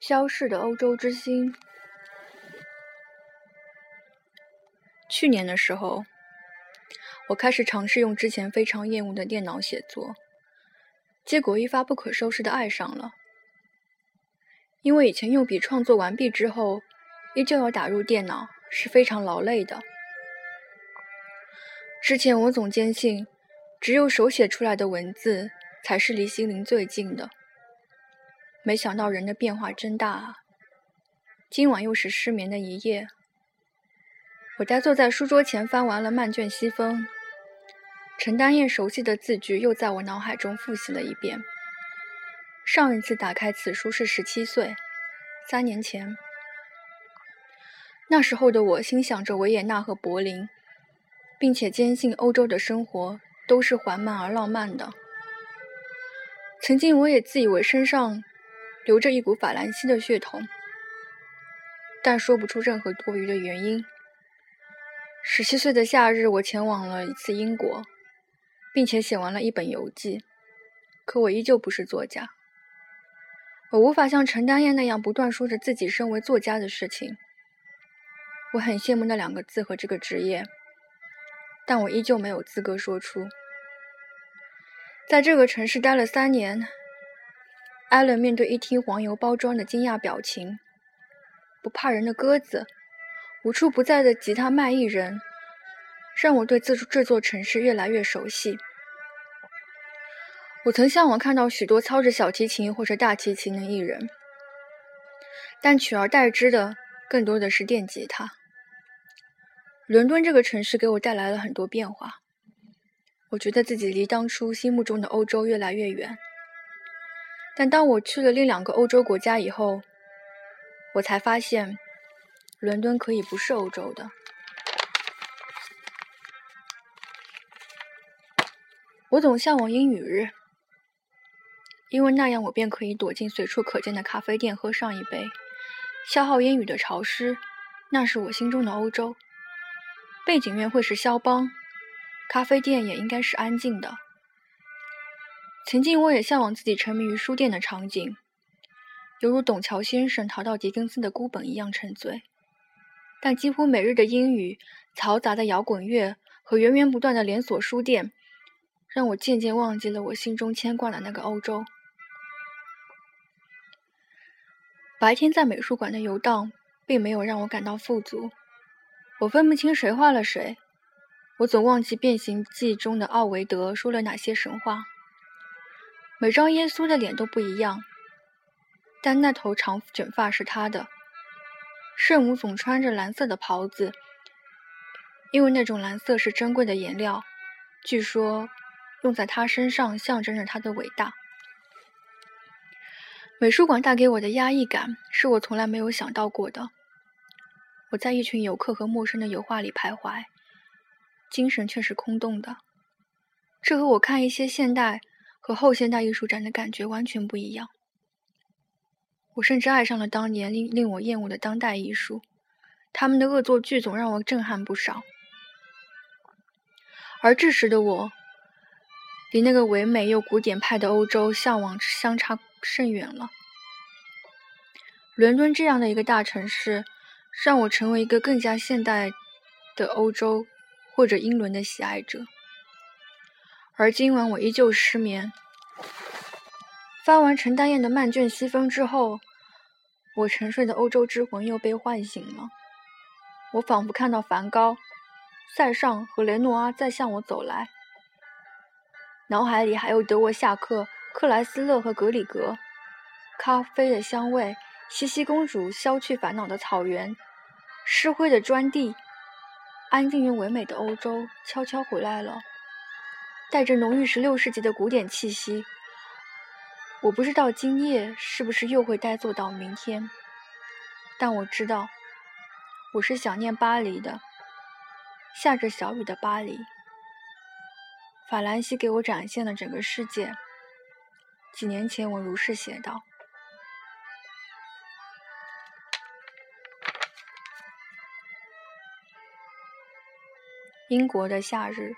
消逝的欧洲之星。去年的时候，我开始尝试用之前非常厌恶的电脑写作，结果一发不可收拾的爱上了。因为以前用笔创作完毕之后，依旧要打入电脑，是非常劳累的。之前我总坚信，只有手写出来的文字才是离心灵最近的。没想到人的变化真大啊！今晚又是失眠的一夜。我呆坐在书桌前，翻完了《漫卷西风》，陈丹燕熟悉的字句又在我脑海中复习了一遍。上一次打开此书是十七岁，三年前。那时候的我心想着维也纳和柏林，并且坚信欧洲的生活都是缓慢而浪漫的。曾经我也自以为身上。流着一股法兰西的血统，但说不出任何多余的原因。十七岁的夏日，我前往了一次英国，并且写完了一本游记。可我依旧不是作家，我无法像陈丹燕那样不断说着自己身为作家的事情。我很羡慕那两个字和这个职业，但我依旧没有资格说出。在这个城市待了三年。艾伦面对一听黄油包装的惊讶表情，不怕人的鸽子，无处不在的吉他卖艺人，让我对这这座城市越来越熟悉。我曾向往看到许多操着小提琴或者大提琴的艺人，但取而代之的更多的是电吉他。伦敦这个城市给我带来了很多变化，我觉得自己离当初心目中的欧洲越来越远。但当我去了另两个欧洲国家以后，我才发现，伦敦可以不是欧洲的。我总向往英语日，因为那样我便可以躲进随处可见的咖啡店喝上一杯，消耗阴雨的潮湿。那是我心中的欧洲。背景乐会是肖邦，咖啡店也应该是安静的。曾经我也向往自己沉迷于书店的场景，犹如董桥先生逃到狄更斯的孤本一样沉醉。但几乎每日的英语、嘈杂的摇滚乐和源源不断的连锁书店，让我渐渐忘记了我心中牵挂的那个欧洲。白天在美术馆的游荡，并没有让我感到富足。我分不清谁画了谁，我总忘记《变形记》中的奥维德说了哪些神话。每张耶稣的脸都不一样，但那头长卷发是他的。圣母总穿着蓝色的袍子，因为那种蓝色是珍贵的颜料，据说用在他身上象征着他的伟大。美术馆带给我的压抑感是我从来没有想到过的。我在一群游客和陌生的油画里徘徊，精神却是空洞的。这和我看一些现代。和后现代艺术展的感觉完全不一样。我甚至爱上了当年令令我厌恶的当代艺术，他们的恶作剧总让我震撼不少。而这时的我，离那个唯美又古典派的欧洲向往相差甚远了。伦敦这样的一个大城市，让我成为一个更加现代的欧洲或者英伦的喜爱者。而今晚我依旧失眠。翻完陈丹燕的《漫卷西风》之后，我沉睡的欧洲之魂又被唤醒了。我仿佛看到梵高、塞尚和雷诺阿在向我走来，脑海里还有德沃夏克、克莱斯勒和格里格。咖啡的香味，茜茜公主消去烦恼的草原，湿灰的砖地，安静又唯美的欧洲悄悄回来了。带着浓郁十六世纪的古典气息，我不知道今夜是不是又会呆坐到明天，但我知道，我是想念巴黎的，下着小雨的巴黎。法兰西给我展现了整个世界。几年前我如是写道：英国的夏日。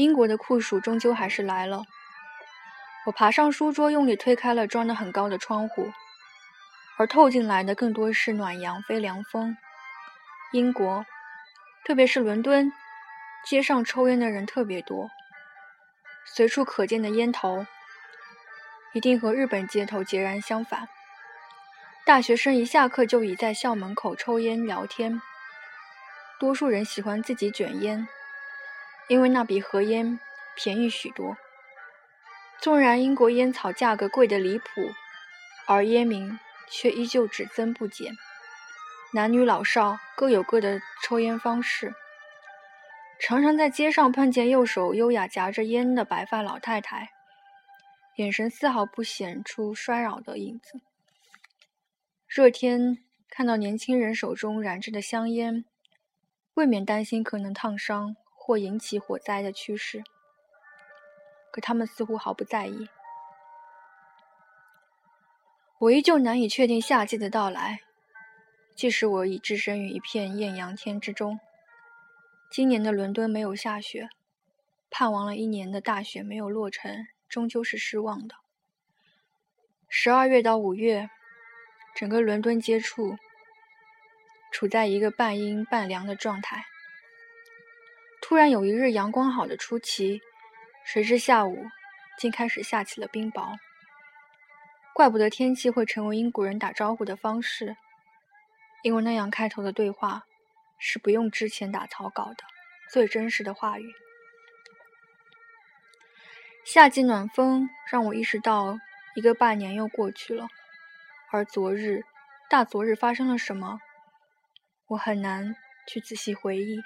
英国的酷暑终究还是来了。我爬上书桌，用力推开了装得很高的窗户，而透进来的更多是暖阳，非凉风。英国，特别是伦敦，街上抽烟的人特别多，随处可见的烟头，一定和日本街头截然相反。大学生一下课就已在校门口抽烟聊天，多数人喜欢自己卷烟，因为那比盒烟便宜许多。纵然英国烟草价格贵得离谱，而烟民却依旧只增不减。男女老少各有各的抽烟方式，常常在街上碰见右手优雅夹着烟的白发老太太，眼神丝毫不显出衰老的影子。热天看到年轻人手中燃着的香烟，未免担心可能烫伤或引起火灾的趋势。可他们似乎毫不在意。我依旧难以确定夏季的到来，即使我已置身于一片艳阳天之中。今年的伦敦没有下雪，盼望了一年的大雪没有落成，终究是失望的。十二月到五月，整个伦敦街处处在一个半阴半凉的状态。突然有一日阳光好的出奇。谁知下午竟开始下起了冰雹，怪不得天气会成为英国人打招呼的方式，因为那样开头的对话是不用之前打草稿的最真实的话语。夏季暖风让我意识到一个半年又过去了，而昨日、大昨日发生了什么，我很难去仔细回忆。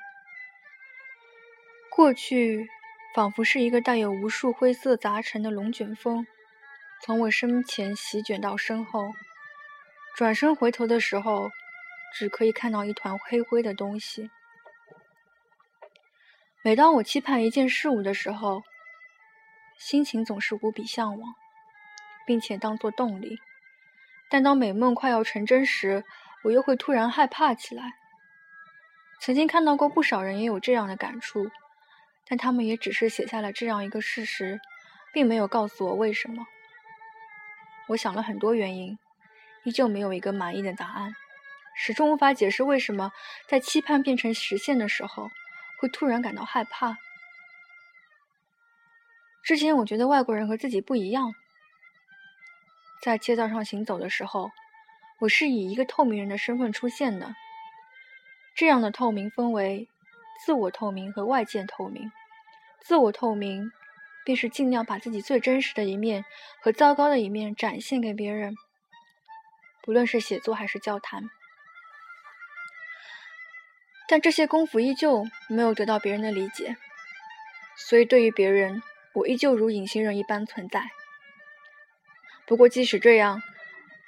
过去。仿佛是一个带有无数灰色杂陈的龙卷风，从我身前席卷到身后。转身回头的时候，只可以看到一团黑灰的东西。每当我期盼一件事物的时候，心情总是无比向往，并且当作动力；但当美梦快要成真时，我又会突然害怕起来。曾经看到过不少人也有这样的感触。但他们也只是写下了这样一个事实，并没有告诉我为什么。我想了很多原因，依旧没有一个满意的答案，始终无法解释为什么在期盼变成实现的时候，会突然感到害怕。之前我觉得外国人和自己不一样，在街道上行走的时候，我是以一个透明人的身份出现的。这样的透明分为。自我透明和外界透明，自我透明便是尽量把自己最真实的一面和糟糕的一面展现给别人，不论是写作还是交谈。但这些功夫依旧没有得到别人的理解，所以对于别人，我依旧如隐形人一般存在。不过即使这样，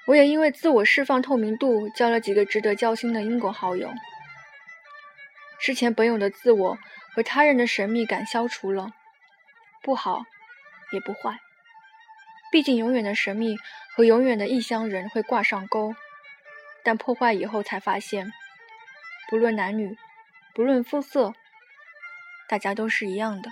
我也因为自我释放透明度，交了几个值得交心的英国好友。之前本有的自我和他人的神秘感消除了，不好，也不坏。毕竟永远的神秘和永远的异乡人会挂上钩，但破坏以后才发现，不论男女，不论肤色，大家都是一样的。